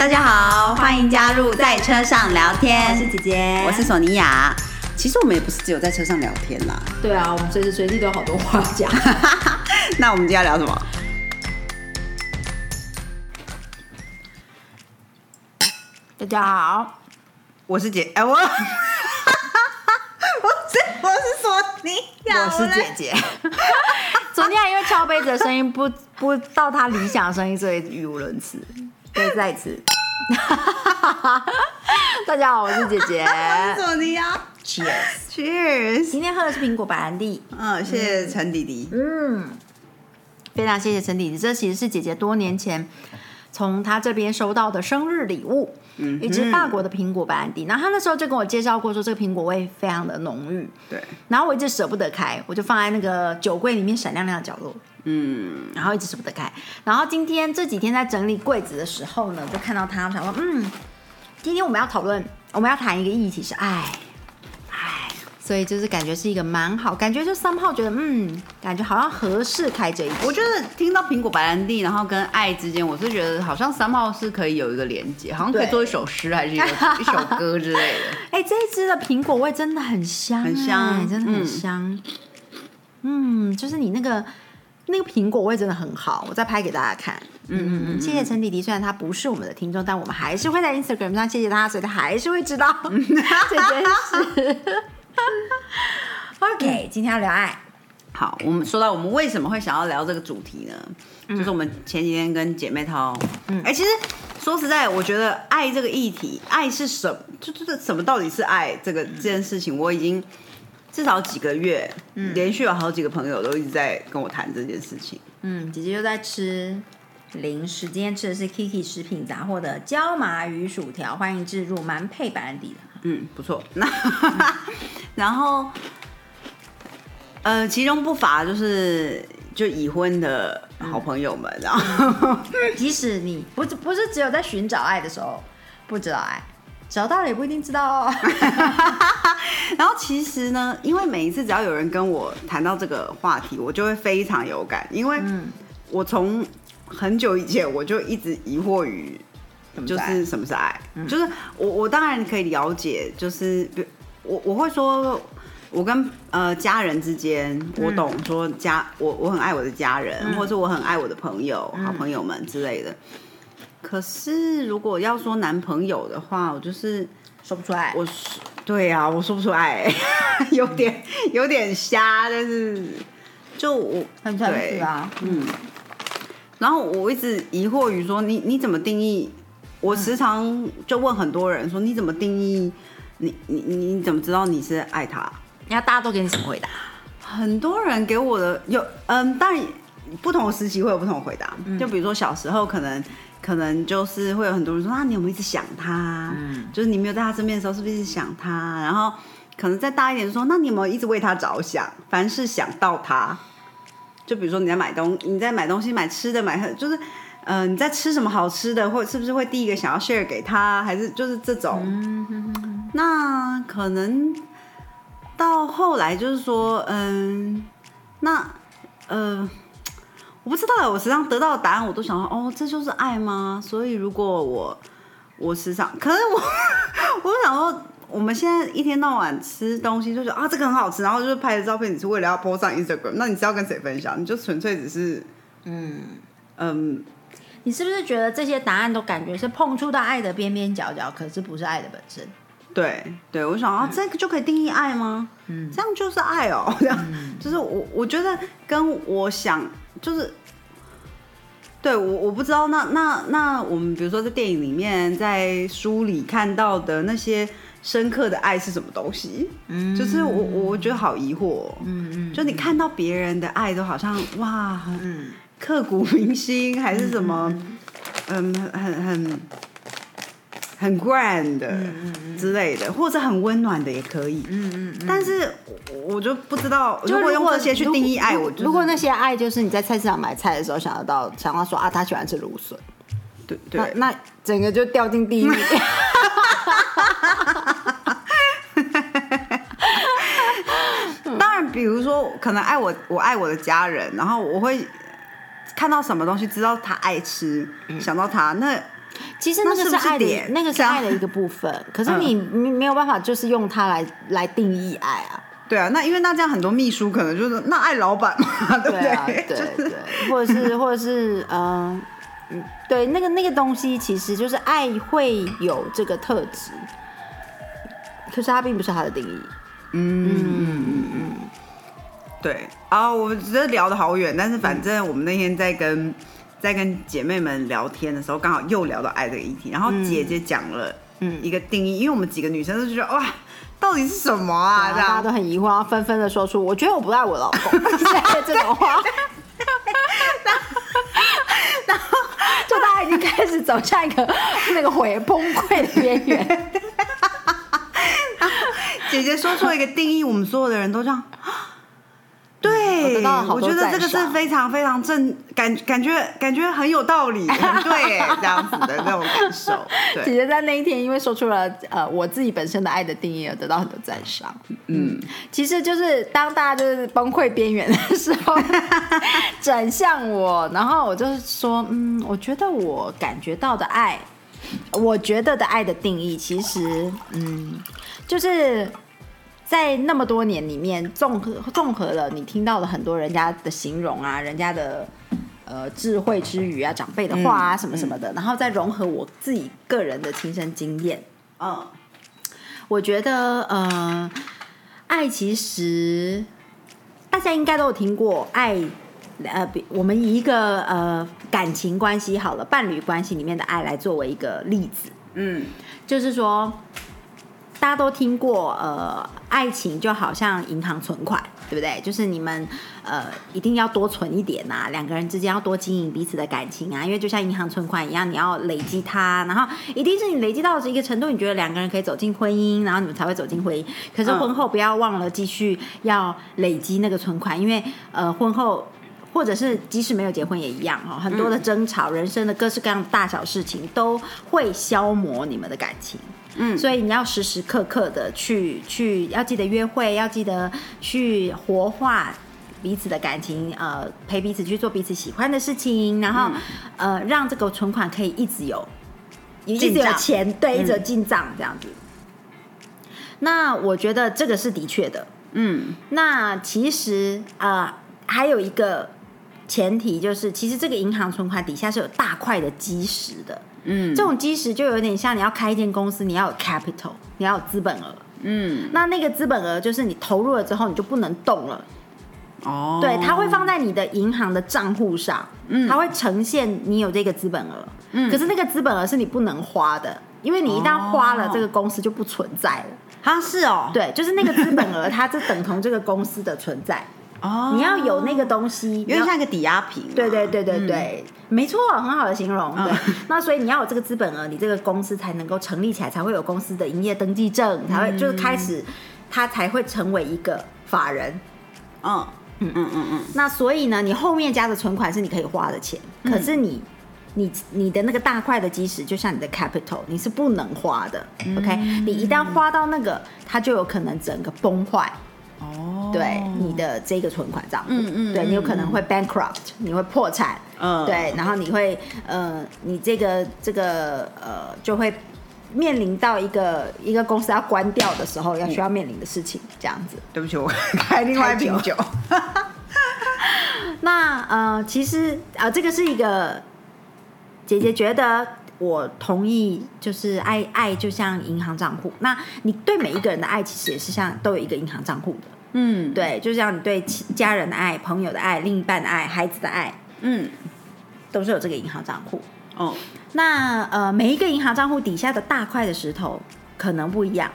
大家好，欢迎加入在车上聊天。我是姐姐，我是索尼娅。其实我们也不是只有在车上聊天啦。对啊，我们随时随地都有好多话讲。那我们今天要聊什么？大家好，我是姐，哎、我，我是 我是索尼娅，我是姐姐。昨天 因为敲杯子的声音不不到他理想的声音，所以语无伦次。对，再一次。大家好，我是姐姐。Cheers！，Cheers。今天喝的是苹果白兰地。嗯，谢谢陈弟弟。嗯，非常谢谢陈弟弟，这其实是姐姐多年前从他这边收到的生日礼物，嗯一支法国的苹果白兰地。然后他那时候就跟我介绍过，说这个苹果味非常的浓郁，对，然后我一直舍不得开，我就放在那个酒柜里面闪亮亮的角落，嗯，然后一直舍不得开。然后今天这几天在整理柜子的时候呢，就看到他，我想说，嗯，今天我们要讨论，我们要谈一个议题是爱，爱，所以就是感觉是一个蛮好，感觉就三炮觉得，嗯，感觉好像合适开这一集。我觉得听到苹果白兰地，然后跟爱之间，我是觉得好像三炮是可以有一个连接，好像可以做一首诗，还是一个一首歌之类的。哎、这一支的苹果味真的很香、很香哎真的很嗯香。嗯就是你那个那个苹果味真的很好，我再拍给大家看。嗯嗯嗯，谢谢陈弟弟，虽然他不是我们的听众，但我们还是会在 Instagram 上谢谢他，所以他还是会知道 这件事。OK，今天要聊爱。好，我们说到我们为什么会想要聊这个主题呢？就是我们前几天跟姐妹淘，嗯，哎、其实说实在，我觉得爱这个议题，爱是什么？就就是什么到底是爱这个这件事情，我已经至少几个月，连续有好几个朋友都一直在跟我谈这件事情。嗯，姐姐又在吃零食，今天吃的是 Kiki 食品杂货的椒麻鱼薯条，欢迎置入，蛮配白兰地的。嗯，不错。那 然后，呃，其中不乏就是就已婚的好朋友们，然后即使你不是不是只有在寻找爱的时候不知道爱，找到了也不一定知道哦。然后其实呢，因为每一次只要有人跟我谈到这个话题，我就会非常有感，因为我从很久以前我就一直疑惑于，就是什么是爱，就是我我当然可以了解，就是比我我会说。我跟呃家人之间，我懂说家我我很爱我的家人，或者我很爱我的朋友、好朋友们之类的。可是如果要说男朋友的话，我就是说不出来，我说对啊、我说不出来，有点有点瞎，但是就我很诚对实啊。嗯。然后我一直疑惑于说，你你怎么定义？我时常就问很多人说，你怎么定义？你你你怎么知道你是爱他？那大家都给你什么回答？很多人给我的有嗯，当然不同的时期会有不同的回答。就比如说小时候可能可能就是会有很多人说啊，你有没有一直想他？就是你没有在他身边的时候，是不是一直想他？然后可能再大一点说，那你有没有一直为他着想？凡是想到他，就比如说你在买东你在买东西买吃的买就是。呃，你在吃什么好吃的，或是不是会第一个想要 share 给他，还是就是这种？那可能到后来就是说，嗯，那呃，我不知道，我时常得到的答案，我都想说，哦，这就是爱吗？所以如果我我时常，可是我 我想说，我们现在一天到晚吃东西，就觉得啊这个很好吃，然后就是拍的照片，你是为了要 po 上 Instagram，那你是要跟谁分享？你就纯粹只是，嗯嗯，你是不是觉得这些答案都感觉是碰触到爱的边边角角，可是不是爱的本身？对对，我想啊，这个就可以定义爱吗？嗯，这样就是爱哦，这样、就是我我觉得跟我想就是，对我我不知道，那那那我们比如说在电影里面，在书里看到的那些深刻的爱是什么东西？嗯，就是我我觉得好疑惑、哦，嗯嗯，就你看到别人的爱都好像哇，很刻骨铭心，还是什么，嗯，很很。很 grand 的之类的，或者很温暖的也可以。嗯嗯。但是我我就不知道，就如果用这些去定义爱，我就是如果那些爱就是你在菜市场买菜的时候想得到，想到说啊，他喜欢吃芦笋，对对，那那整个就掉进地狱。当然，比如说可能爱我，我爱我的家人，然后我会看到什么东西，知道他爱吃，想到他，那其实那个是爱的点，那个是爱的一个部分。可是嗯你没没有办法，就是用它来来定义爱啊。对啊，那因为那这样很多秘书可能就是那爱老板嘛，对不对啊，对 就是对，或者是或者是嗯嗯，对，那个那个东西其实就是爱会有这个特质，可是它并不是它的定义。嗯嗯对啊，我觉得聊得好远，但是反正我们那天在跟在跟姐妹们聊天的时候，刚好又聊到爱这个议题，然后姐姐讲了嗯一个定义，因为我们几个女生都觉得哇，到底是什么啊？这大家都很疑惑，纷纷的说出“我觉得我不爱我老公 ”这种话，然后就大家已经开始走向一个那个毁崩溃的边缘。姐姐说出了一个定义，我们所有的人都这样。对，我觉得这个是非常非常正感感觉感觉很有道理，很 对耶，这样子的那种感受。姐 对，姐在那一天因为说出了呃我自己本身的爱的定义，而得到很多赞赏。嗯，其实就是当大家就是崩溃边缘的时候，转向我，然后我就是说，嗯，我觉得我感觉到的爱，我觉得的爱的定义，其实嗯，就是。在那么多年里面，综合综合了你听到了很多人家的形容啊，人家的呃智慧之语啊，长辈的话啊，什么什么的，然后再融合我自己个人的亲身经验，嗯。我觉得呃，爱其实大家应该都有听过爱。呃，比我们以一个呃感情关系好了，伴侣关系里面的爱来作为一个例子，嗯。就是说，大家都听过，呃，爱情就好像银行存款，对不对？就是你们呃一定要多存一点呐、两个人之间要多经营彼此的感情啊，因为就像银行存款一样，你要累积它，然后一定是你累积到一个程度，你觉得两个人可以走进婚姻，然后你们才会走进婚姻。可是婚后不要忘了继续要累积那个存款，因为呃婚后。或者是即使没有结婚也一样哈，很多的争吵、人生的各式各样大小事情都会消磨你们的感情。嗯，所以你要时时刻刻的去去，要记得约会，要记得去活化彼此的感情，呃，陪彼此去做彼此喜欢的事情，然后、呃，让这个存款可以一直有，一直有钱，对，一直进账这样子。那我觉得这个是的确的。嗯那其实啊、呃还有一个前提就是，其实这个银行存款底下是有大块的基石的。嗯这种基石就有点像你要开一间公司，你要有 capital，你要有资本额。嗯那那个资本额就是你投入了之后，你就不能动了。哦，对，它会放在你的银行的账户上，嗯它会呈现你有这个资本额。嗯，可是那个资本额是你不能花的，因为你一旦花了，哦这个公司就不存在了。好像是哦，对，就是那个资本额，它就等同这个公司的存在。哦，你要有那个东西，有点像一个抵押品嘛，对对对对对，没错，很好的形容。对，嗯那所以你要有这个资本额，你这个公司才能够成立起来，才会有公司的营业登记证，才会就是开始，它才会成为一个法人。嗯嗯嗯嗯嗯，那所以呢，你后面加的存款是你可以花的钱，可是你。你你的那个大块的基石，就像你的 capital，你是不能花的。OK，你一旦花到那个，它就有可能整个崩坏。哦，对你的这个存款账户，嗯嗯对你有可能会 bankrupt，你会破产，嗯。对，然后你会呃，你这个这个呃，就会面临到一个一个公司要关掉的时候要需要面临的事情，这样子。对不起，我开另外一瓶酒，那呃，其实啊、呃，这个是一个姐姐觉得我同意，就是爱爱就像银行账户。那你对每一个人的爱，其实也是像都有一个银行账户的。嗯对，就像你对家人的爱、朋友的爱、另一半的爱、孩子的爱，嗯都是有这个银行账户。哦那呃，每一个银行账户底下的大块的石头可能不一样，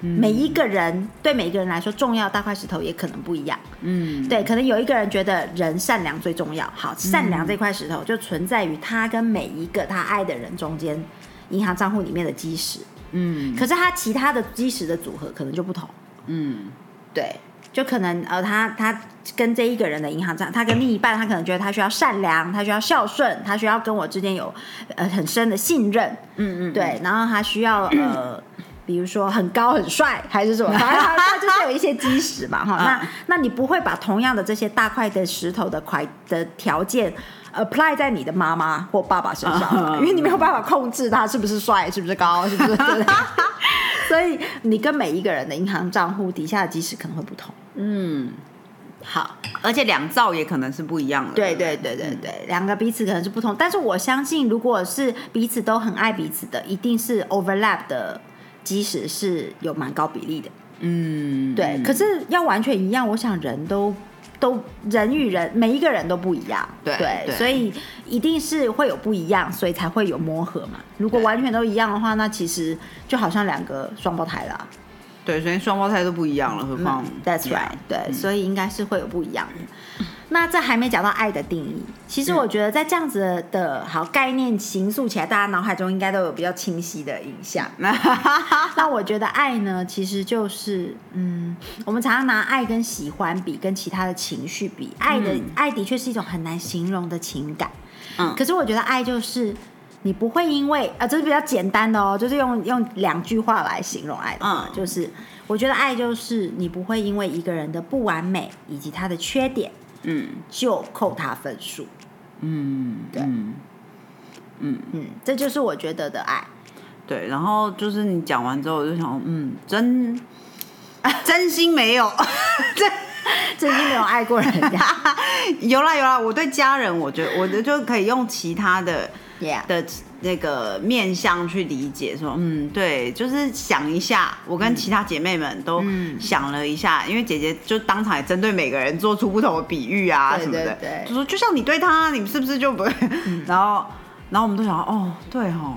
每一个人对每一个人来说，重要大块石头也可能不一样。嗯对，可能有一个人觉得人善良最重要。好，善良这块石头就存在于他跟每一个他爱的人中间银行账户里面的基石。嗯可是他其他的基石的组合可能就不同。嗯对，就可能呃，他他跟这一个人的银行账，他跟另一半，他可能觉得他需要善良，他需要孝顺，他需要跟我之间有呃很深的信任，嗯嗯，对，然后他需要呃 比如说很高很帅还是什么，就是有一些基石嘛哈。那那你不会把同样的这些大块的石头的块的条件 apply 在你的妈妈或爸爸身上，因为你没有办法控制他是不是帅，是不是高，是不是？所以你跟每一个人的银行账户底下的基石可能会不同。嗯，好，而且两兆也可能是不一样的。对对对对对，两个彼此可能是不同，但是我相信，如果是彼此都很爱彼此的，一定是 overlap 的基石是有蛮高比例的。嗯，对，可是要完全一样，我想人都都人与人每一个人都不一样，对对所以一定是会有不一样，所以才会有磨合嘛。如果完全都一样的话，那其实就好像两个双胞胎啦。对，所以双胞胎都不一样了，何况 That's right，对，所以应该是会有不一样的。那这还没讲到爱的定义，其实我觉得在这样子的好概念形塑起来，大家脑海中应该都有比较清晰的印象。那我觉得爱呢，其实就是，嗯，我们常常拿爱跟喜欢比，跟其他的情绪比，爱的、爱的确是一种很难形容的情感。嗯。可是我觉得爱就是你不会因为啊，这是比较简单的哦，就是用用两句话来形容爱的话，嗯。就是我觉得爱就是你不会因为一个人的不完美以及他的缺点嗯就扣他分数。嗯，对嗯嗯，这就是我觉得的爱。对。然后就是你讲完之后，我就想，嗯，真 真心没有，真真心没有爱过人家 有啦有啦。我对家人，我觉得我就就可以用其他的的那个面向去理解，说，嗯，对，就是想一下，我跟其他姐妹们都嗯想了一下，因为姐姐就当场也针对每个人做出不同的比喻啊对什么的，对对就说就像你对他，你们是不是就不会？然后，然后我们都想，哦，对哦，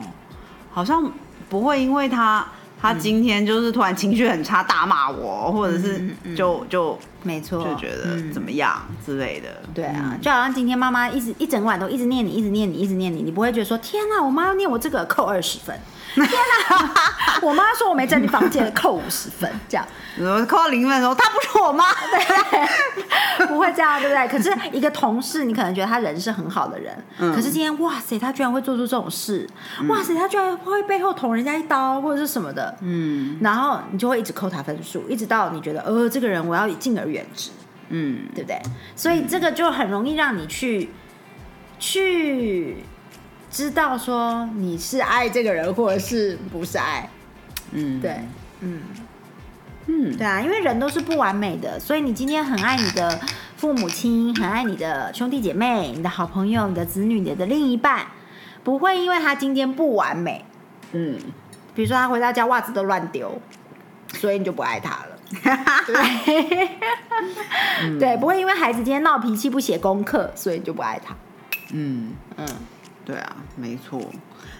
好像不会因为他。他今天就是突然情绪很差，大骂我，或者是就就没错，就觉得嗯。怎么样之类的。对啊嗯，就好像今天妈妈一直一整晚都一直念你，一直念你，一直念你，你不会觉得说天哪，我妈要念我这个扣二十分，天哪，我妈说我没在你房间扣五十分，这样。我扣到零分的时候，她不是我妈，对。不会这样，对不对？可是一个同事，你可能觉得他人是很好的人，嗯。可是今天哇塞，他居然会做出这种事，哇塞，他居然会背后捅人家一刀或者是什么的，嗯。然后你就会一直扣他分数，一直到你觉得呃这个人我要敬而远值。嗯，对不对？所以这个就很容易让你去去知道说你是爱这个人，或者是不是爱。嗯，对，嗯嗯，对啊，因为人都是不完美的，所以你今天很爱你的父母亲，很爱你的兄弟姐妹、你的好朋友、你的子女、你的另一半，不会因为他今天不完美，嗯，比如说他回到家袜子都乱丢，所以你就不爱他了。对，对，不会因为孩子今天闹脾气不写功课，所以你就不爱他。嗯，嗯，对啊，没错。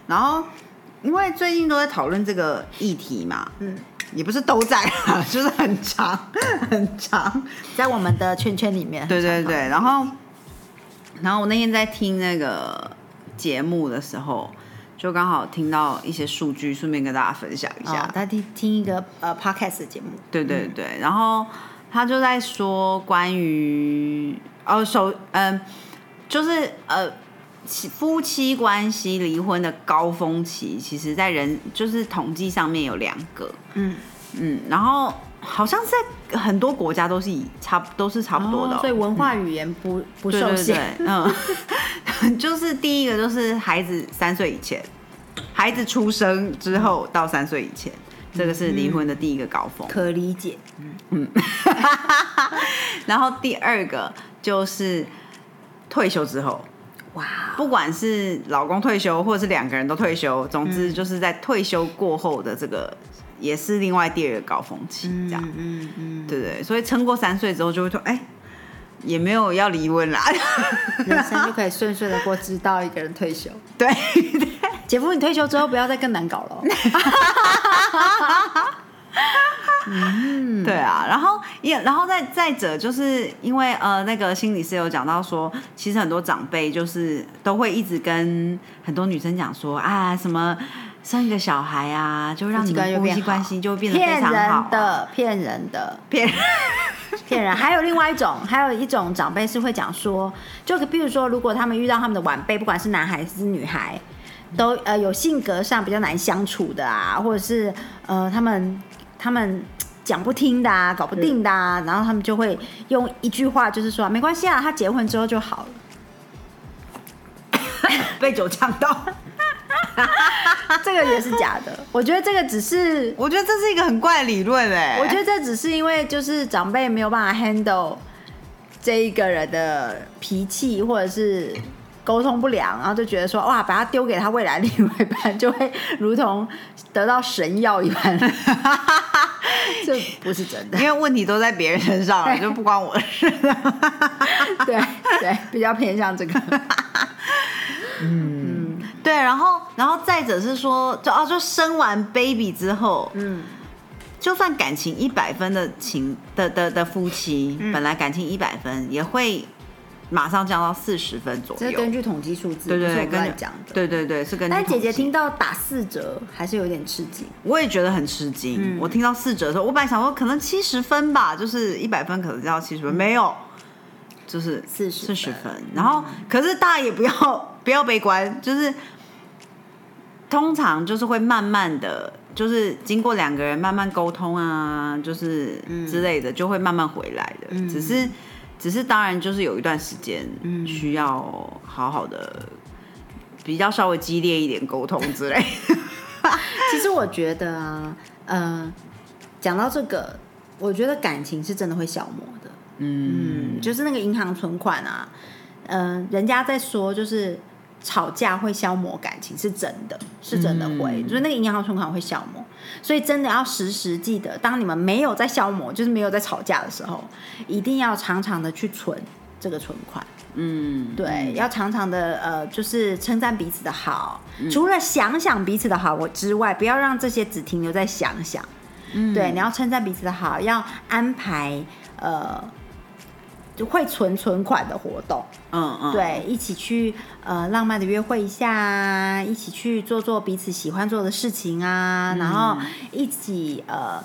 然后，因为最近都在讨论这个议题嘛，嗯，也不是都在啊，就是很长很长。在我们的圈圈里面，对对对，然后，然后我那天在听那个节目的时候，就刚好听到一些数据，顺便跟大家分享一下。哦，他听听一个呃 podcast 的节目，对对对，然后他就在说关于哦首嗯、就是呃夫妻关系离婚的高峰期，其实在人就是统计上面有两个，嗯，嗯，然后好像在很多国家都是以差不都是差不多的哦、哦所以文化语言不不受限。对，嗯，就是第一个就是孩子三岁以前，孩子出生之后到三岁以前，这个是离婚的第一个高峰。可理解，嗯。然后第二个就是退休之后，哇，不管是老公退休，或者是两个人都退休，总之就是在退休过后的这个，也是另外第二个高峰期，这样，嗯嗯，对对，所以撑过三岁之后就会说，哎、也没有要离婚啦，人生就可以顺顺的过，直到一个人退休。对，姐夫，你退休之后不要再更难搞了。哦。对啊，然后也，然后再再者，就是因为呃，那个心理师有讲到说，其实很多长辈就是都会一直跟很多女生讲说，啊，什么生一个小孩啊，就让你们夫妻关系就会变得非骗常好啊、人的，骗人的，骗人，骗人。还有另外一种，还有一种长辈是会讲说，就比如说，如果他们遇到他们的晚辈，不管是男孩还是女孩，都呃有性格上比较难相处的啊，或者是呃他们他们讲不听的啊，搞不定的啊，然后他们就会用一句话就是说没关系啊，他结婚之后就好了。被酒呛到，这个也是假的。我觉得这个只是，我觉得这是一个很怪的理论哎。我觉得这只是因为就是长辈没有办法 handle 这一个人的脾气，或者是沟通不良，然后就觉得说哇，把他丢给他未来另外一半，就会如同得到神药一般。这不是真的，因为问题都在别人身上，就不关我的事。对对，比较偏向这个。嗯，对，然后，然后再者是说，就哦，就生完 baby 之后，嗯，就算感情一百分的情的的的夫妻，本来感情一百分，也会马上降到四十分左右。这是根据统计数字，对对对，跟你讲的，对对对，是跟。但姐姐听到打四折，还是有点吃惊。我也觉得很吃惊。我听到四折的时候，我本来想说可能七十分吧，就是一百分可能降到七十分，没有。就是四四十分，然后可是大家也不要 不要悲观，就是通常就是会慢慢的，就是经过两个人慢慢沟通啊，就是之类的，就会慢慢回来的。只是只是当然就是有一段时间需要好好的，比较稍微激烈一点沟通之类。其实我觉得啊，呃，讲到这个，我觉得感情是真的会消磨的。嗯，就是那个银行存款啊，嗯，人家在说就是吵架会消磨感情，是真的，是真的会，就是那个银行存款会消磨，所以真的要时时记得，当你们没有在消磨，就是没有在吵架的时候，一定要常常的去存这个存款。嗯，对，要常常的呃，就是称赞彼此的好，除了想想彼此的好我之外，不要让这些只停留在想想。嗯，对，你要称赞彼此的好，要安排呃。就会存存款的活动，嗯嗯，对，一起去呃浪漫的约会一下，一起去做做彼此喜欢做的事情啊，然后一起呃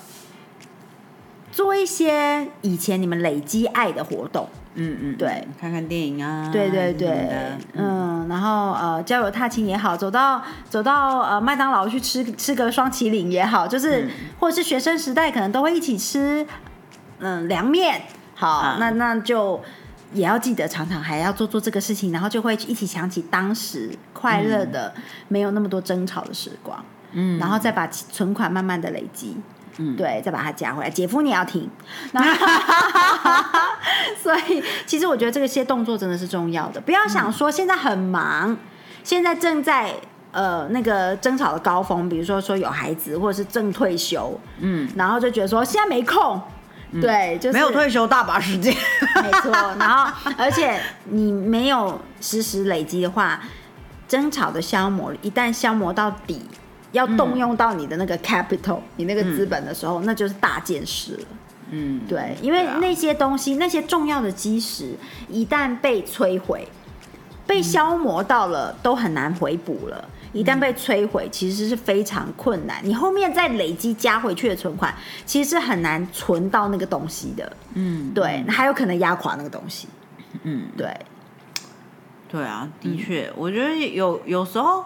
做一些以前你们累积爱的活动，嗯嗯，对，看看电影啊，对对对，嗯，然后呃郊游踏青也好，走到走到呃麦当劳去吃吃个双麒麟也好，就是或者是学生时代可能都会一起吃嗯凉面。好，那那就也要记得常常还要做做这个事情，然后就会一起想起当时快乐的、没有那么多争吵的时光，嗯，然后再把存款慢慢的累积，嗯，对，再把它加回来。姐夫你要听，所以其实我觉得这些动作真的是重要的，不要想说现在很忙，现在正在呃那个争吵的高峰，比如说说有孩子或者是正退休，嗯，然后就觉得说现在没空。对，就是没有退休大把时间，没错。然后，而且你没有实时累积的话，争吵的消磨一旦消磨到底，要动用到你的那个 capital，你那个资本的时候，那就是大件事了。嗯，对，因为那些东西，那些重要的基石，一旦被摧毁、被消磨到了，都很难回补了。一旦被摧毁，其实是非常困难。你后面再累积加回去的存款，其实是很难存到那个东西的。嗯，对，还有可能压垮那个东西。嗯，对，对啊，的确，我觉得有有时候，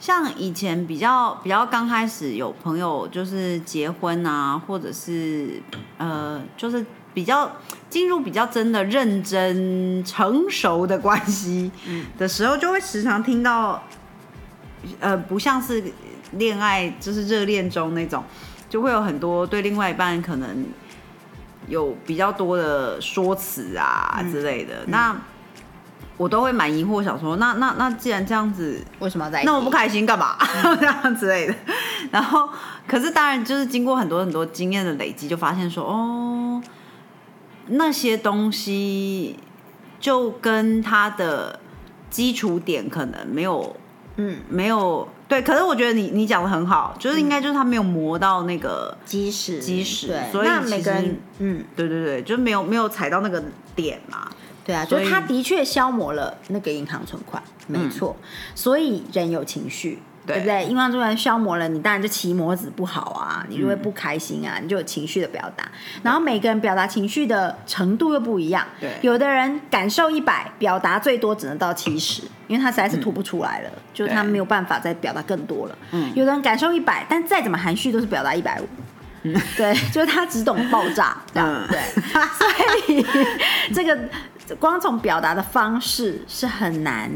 像以前比较比较刚开始有朋友就是结婚啊，或者是呃，就是比较进入比较真的认真成熟的关系的时候，就会时常听到。呃，不像是恋爱，就是热恋中那种，就会有很多对另外一半可能有比较多的说辞啊之类的。那我都会蛮疑惑，想说，那那那既然这样子，为什么要在一起？那我不开心干嘛？这样之类的。然后，可是当然就是经过很多很多经验的累积，就发现说，哦，那些东西就跟他的基础点可能没有。嗯，没有对，可是我觉得你你讲的很好，就是应该就是他没有磨到那个基石，基石，所以每个人，嗯，对对对，就没有没有踩到那个点嘛，对啊，就是他的确消磨了那个银行存款，没错，所以人有情绪，对。不对？阴方助缘消磨了，你当然就骑模子不好啊，你就会不开心啊，你就有情绪的表达。然后每个人表达情绪的程度又不一样，对。有的人感受一百，表达最多只能到七十，因为他实在是吐不出来了，就是他对没有办法再表达更多了。嗯。有的人感受一百，但再怎么含蓄都是表达一百五。对，就是他只懂爆炸，这样、嗯。对，所以 这个光从表达的方式是很难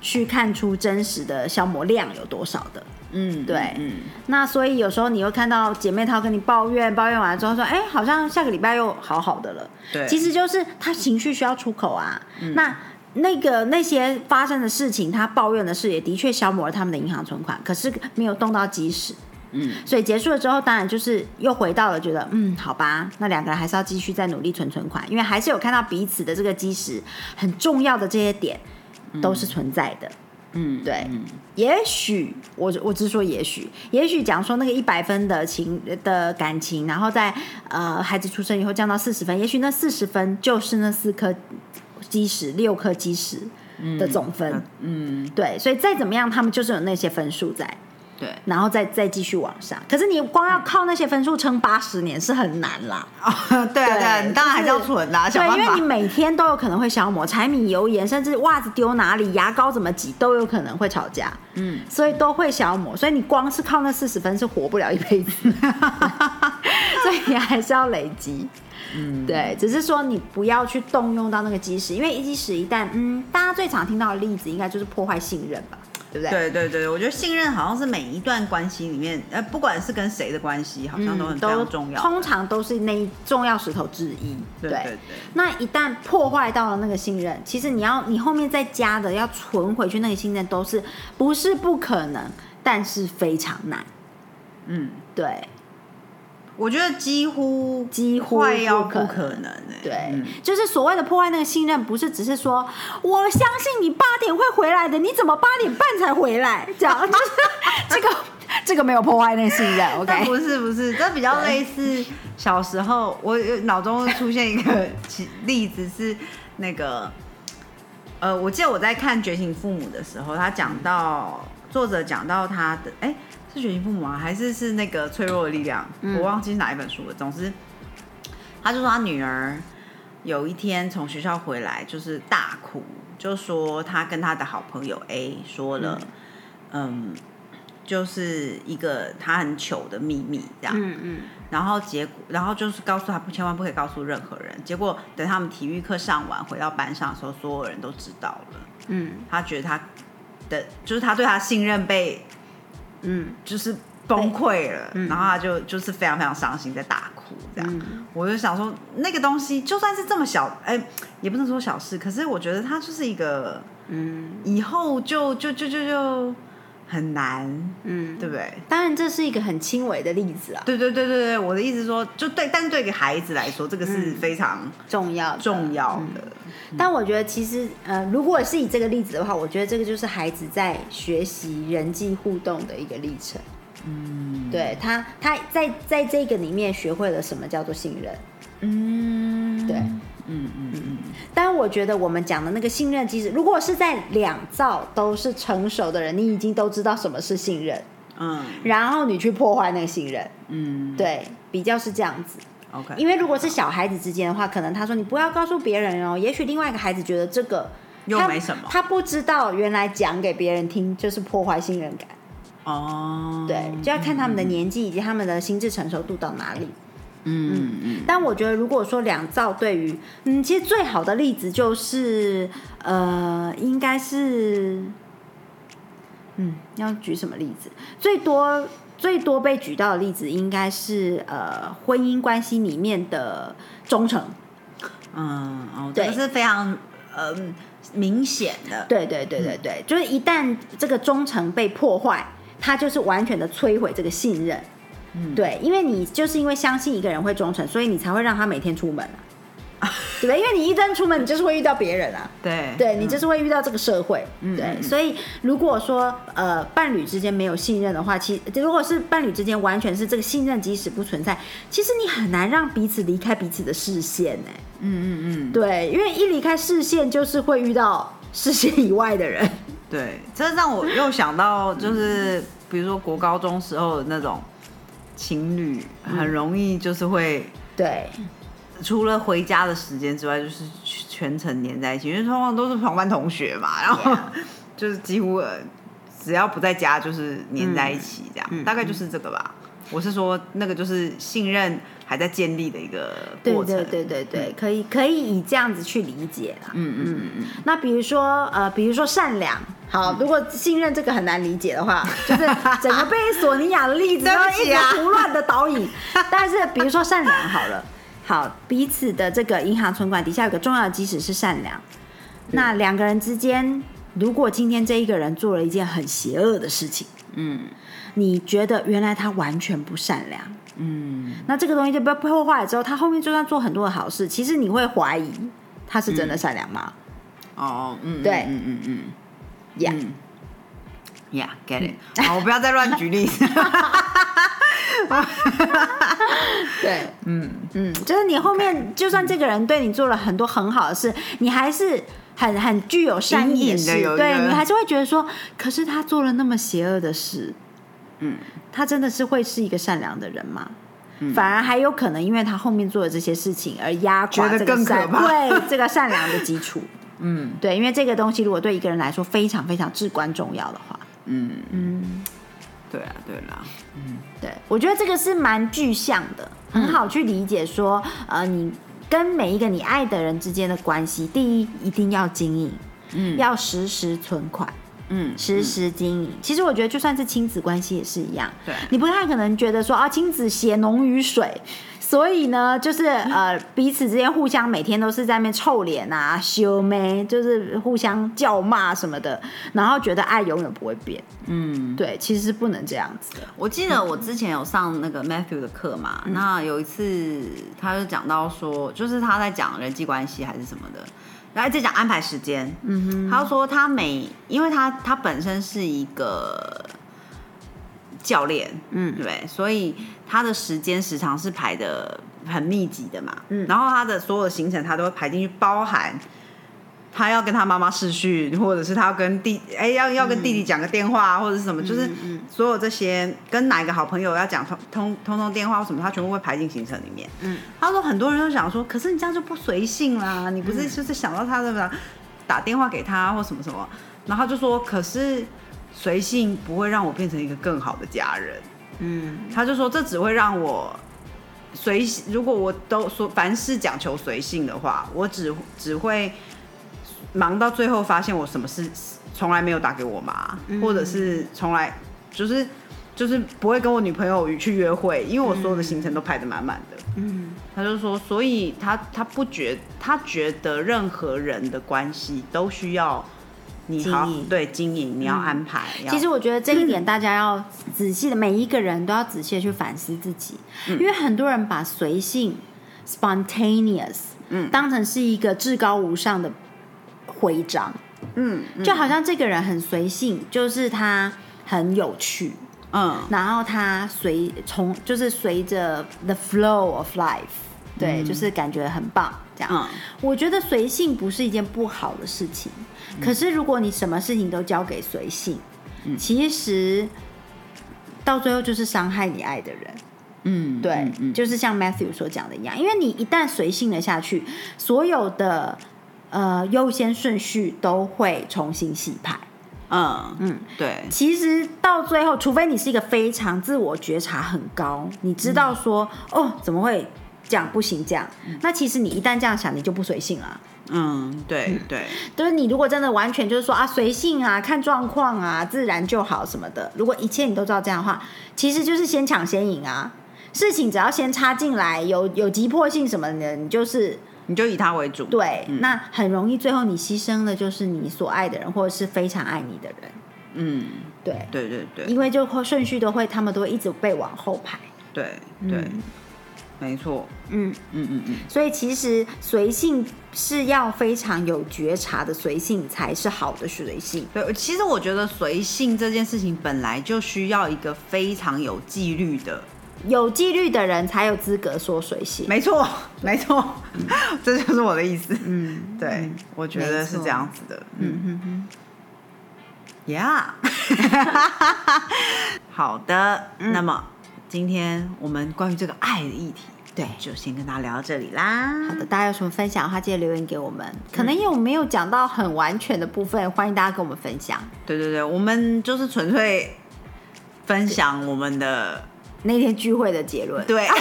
去看出真实的消磨量有多少的。嗯，对嗯，那所以有时候你会看到姐妹淘跟你抱怨，抱怨完了之后说，哎，好像下个礼拜又好好的了。对其实就是她情绪需要出口啊。那那个那些发生的事情，她抱怨的事也的确消磨了他们的银行存款，可是没有动到基石。嗯，所以结束了之后，当然就是又回到了觉得，嗯，好吧，那两个人还是要继续再努力存存款，因为还是有看到彼此的这个基石很重要的这些点都是存在的。嗯，对。嗯。也许我我只是说也许，也许讲说那个一百分的情的感情，然后在呃孩子出生以后降到四十分，也许那四十分就是那四颗基石、六颗基石的总分。嗯，对，所以再怎么样，他们就是有那些分数在，对，然后再再继续往上。可是你光要靠那些分数撑八十年是很难啦。哦，对啊，对你当然还是要就是存啦对，因为你每天都有可能会消磨，柴米油盐，甚至袜子丢哪里、牙膏怎么挤，都有可能会吵架。嗯，所以都会消磨，所以你光是靠那四十分是活不了一辈子，所以你还是要累积。嗯，对，只是说你不要去动用到那个基石，因为一基石一旦嗯，大家最常听到的例子应该就是破坏信任吧，对不对？对对对，我觉得信任好像是每一段关系里面，呃，不管是跟谁的关系，好像都很嗯，非常重要的。通常都是那一重要石头之一。对对对，那一旦破坏到了那个信任，其实你要你后面再加的要存回去那个信任，都是不是不可能，但是非常难。嗯，对我觉得几乎几乎快要不可能哎、对，嗯就是所谓的破坏那个信任，不是只是说我相信你八点会回来的，你怎么八点半才回来？这样就是这个这个没有破坏那个信任。但 OK，不是不是，这比较类似小时候，我有脑中出现一个例子是那个，呃，我记得我在看《觉醒父母》的时候，他讲到作者讲到他的，哎、是《觉醒父母》吗？还是是那个脆弱的力量？我忘记是哪一本书了。总之，他就说他女儿有一天从学校回来，就是大哭，就说他跟他的好朋友 A 说了，嗯就是一个他很糗的秘密这样。嗯嗯然后结果，然后就是告诉他不，千万不可以告诉任何人。结果等他们体育课上完回到班上的时候，所有人都知道了。嗯他觉得他的就是他对他信任被嗯。就是崩溃了，嗯。然后他就就是非常非常伤心，在大哭这样。嗯。我就想说，那个东西就算是这么小，哎，也不能说小事，可是我觉得它就是一个嗯。以后就就就就就很难，嗯，对不对？当然这是一个很轻微的例子啊，对对对对对，我的意思说，就对，但是对给孩子来说，这个是非常重要的重要的。但我觉得其实呃，如果是以这个例子的话，我觉得这个就是孩子在学习人际互动的一个历程。嗯对他，他在在这个里面学会了什么叫做信任。嗯，对，嗯嗯嗯。但我觉得我们讲的那个信任机制，如果是在两造都是成熟的人，你已经都知道什么是信任，嗯。然后你去破坏那个信任，嗯，对，比较是这样子。，OK，因为如果是小孩子之间的话，可能他说你不要告诉别人哦，也许另外一个孩子觉得这个他又没什么。他不知道原来讲给别人听就是破坏信任感。哦，对，就要看他们的年纪以及他们的心智成熟度到哪里。嗯嗯但我觉得，如果说两造对于，嗯，其实最好的例子就是，呃，应该是，嗯，要举什么例子？最多最多被举到的例子，应该是呃，婚姻关系里面的忠诚。嗯哦，对这个是非常嗯明显的，对对对对对，就是一旦这个忠诚被破坏，它就是完全的摧毁这个信任。嗯对，因为你就是因为相信一个人会忠诚，所以你才会让他每天出门啊，对？因为你一旦出门，你就是会遇到别人啊，对对你就是会遇到这个社会，对，嗯对所以如果说呃伴侣之间没有信任的话，其如果是伴侣之间完全是这个信任即使不存在，其实你很难让彼此离开彼此的视线呢。嗯嗯嗯，对，因为一离开视线，就是会遇到视线以外的人。对，这让我又想到，就是 比如说国高中时候的那种情侣，很容易就是会对，除了回家的时间之外，就是全程黏在一起，因为通常都是同班同学嘛，然后 就是几乎呃只要不在家就是黏在一起，这样、大概就是这个吧。我是说，那个就是信任还在建立的一个对过程。对对对对，可以可以以这样子去理解啦。嗯嗯嗯嗯，那比如说呃，比如说善良。好，如果信任这个很难理解的话，就是整个被索尼娅的例子 一直胡乱的导引。但是比如说善良好了，好，彼此的这个银行存款底下有个重要的基石是善良。那两个人之间，如果今天这一个人做了一件很邪恶的事情，嗯。你觉得原来他完全不善良，嗯，那这个东西就被破坏了之后，他后面就算做很多的好事，其实你会怀疑他是真的善良吗？哦，嗯，对。嗯嗯嗯呀、嗯，Yeah，get it。好，我不要再乱举例子。对，嗯嗯，就是你后面就算这个人对你做了很多很好的事，你还是很很具有善意的对你还是会觉得说，可是他做了那么邪恶的事，嗯，他真的是会是一个善良的人吗？反而还有可能因为他后面做的这些事情而压垮这个善对这个善良的基础。嗯。对，因为这个东西如果对一个人来说非常非常至关重要的话，嗯，嗯，对啊，对啦，嗯。对，我觉得这个是蛮具象的，很好去理解说，呃，你跟每一个你爱的人之间的关系，第一一定要经营，嗯。要时时存款，嗯，时时经营。其实我觉得就算是亲子关系也是一样，对。你不太可能觉得说啊，亲子血浓于水。所以呢，就是呃，彼此之间互相每天都是在那边臭脸啊、羞妹，就是互相叫骂什么的，然后觉得爱永远不会变。嗯。对，其实是不能这样子的。我记得我之前有上那个 Matthew 的课嘛，那有一次他就讲到说，就是他在讲人际关系还是什么的，然后在讲安排时间。嗯哼，他说他每，因为他他本身是一个教练，嗯对？所以他的时间时长是排的很密集的嘛。嗯然后他的所有的行程他都会排进去，包含他要跟他妈妈视讯，或者是他要跟弟哎要要跟弟弟讲个电话，或者是什么，就是所有这些跟哪一个好朋友要讲通通通通电话或什么，他全部会排进行程里面。嗯，他说很多人都想说，可是你这样就不随性啦，你不是就是想到他的打电话给他或什么什么，然后他就说，可是随性不会让我变成一个更好的家人。嗯。他就说这只会让我随，如果我都说凡事讲求随性的话，我只只会忙到最后发现我什么事从来没有打给我妈，或者是从来就是就是不会跟我女朋友去约会，因为我所有的行程都排得满满的。嗯。他就说，所以他他不觉他觉得任何人的关系都需要你好对经营，你要安排。要其实我觉得这一点大家要仔细的，每一个人都要仔细的去反思自己，因为很多人把随性 （spontaneous） 嗯。当成是一个至高无上的徽章，嗯就好像这个人很随性，就是他很有趣，嗯。然后他随从就是随着 the flow of life，对，就是感觉很棒这样。嗯。我觉得随性不是一件不好的事情，可是如果你什么事情都交给随性，其实到最后就是伤害你爱的人。嗯，对，嗯嗯。就是像 Matthew 所讲的一样，因为你一旦随性了下去，所有的呃优先顺序都会重新洗牌。嗯嗯，对，其实到最后，除非你是一个非常自我觉察很高，你知道说、哦怎么会这样不行这样，那其实你一旦这样想，你就不随性了。嗯对对，就是你如果真的完全就是说啊随性啊，看状况啊，自然就好什么的，如果一切你都知道这样的话，其实就是先抢先赢啊。事情只要先插进来，有有急迫性什么的，你就是你就以他为主。对，那很容易最后你牺牲的就是你所爱的人，或者是非常爱你的人。嗯，对，对对对因为就会顺序都会，他们都会一直被往后排。对对，没错。嗯，嗯嗯嗯，所以其实随性是要非常有觉察的随性，才是好的随性。对，其实我觉得随性这件事情本来就需要一个非常有纪律的。有纪律的人才有资格说随性。没错，没错，这就是我的意思。嗯，对，我觉得是这样子的。嗯，嗯哼哼。Yeah，好的，那么今天我们关于这个爱的议题，对就先跟大家聊到这里啦。好的，大家有什么分享的话，记得留言给我们。可能有没有讲到很完全的部分，欢迎大家跟我们分享。对对对，我们就是纯粹分享我们的那天聚会的结论，对。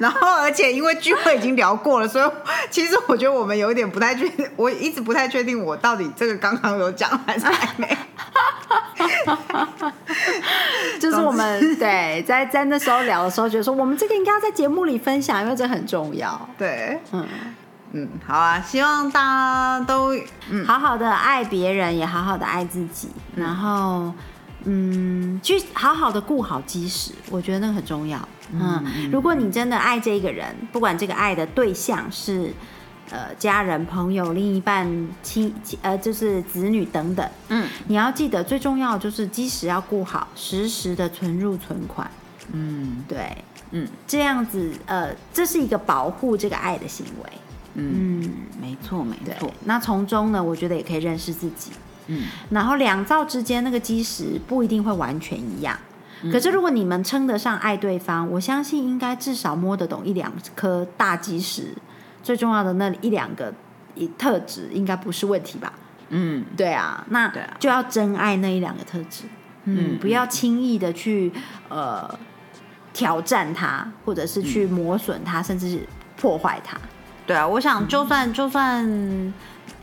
然后，而且因为聚会已经聊过了，所以其实我觉得我们有一点不太确定，我一直不太确定我到底这个刚刚有讲还是还没。就是我们对在在那时候聊的时候，觉得说我们这个应该要在节目里分享，因为这很重要。对，嗯，嗯，好啊，希望大家都嗯。好好的爱别人，也好好的爱自己，然后嗯，去好好的顾好基石，我觉得那个很重要。嗯，如果你真的爱这个人，不管这个爱的对象是呃家人、朋友、另一半、亲呃就是子女等等，嗯。你要记得最重要的就是基石要顾好，实时的存入存款。嗯。对，嗯。这样子呃，这是一个保护这个爱的行为。嗯，嗯，没错没错，。那从中呢，我觉得也可以认识自己。嗯。然后两造之间那个基石不一定会完全一样，嗯。可是如果你们称得上爱对方，我相信应该至少摸得懂一两颗大基石，最重要的那一两个一特质应该不是问题吧？嗯对啊，那就要真爱那一两个特质，嗯，嗯不要轻易的去呃挑战它，或者是去磨损它，甚至是破坏它。对啊，我想就算就算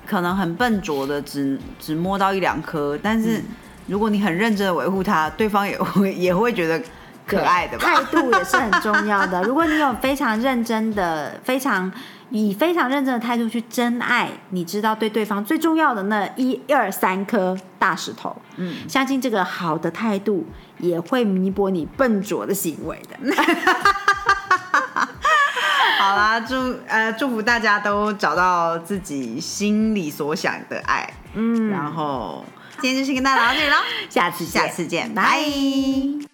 可能很笨拙的只只摸到一两颗，但是如果你很认真的维护它，对方也会 也会觉得可爱的吧？态度也是很重要的。如果你有非常认真的、非常以非常认真的态度去真爱，你知道对对方最重要的那一二三颗大石头，嗯，相信这个好的态度也会弥补你笨拙的行为的。好啦，祝呃祝福大家都找到自己心里所想的爱，嗯，然后今天就先跟大家聊到这里喽，下次下次见，拜拜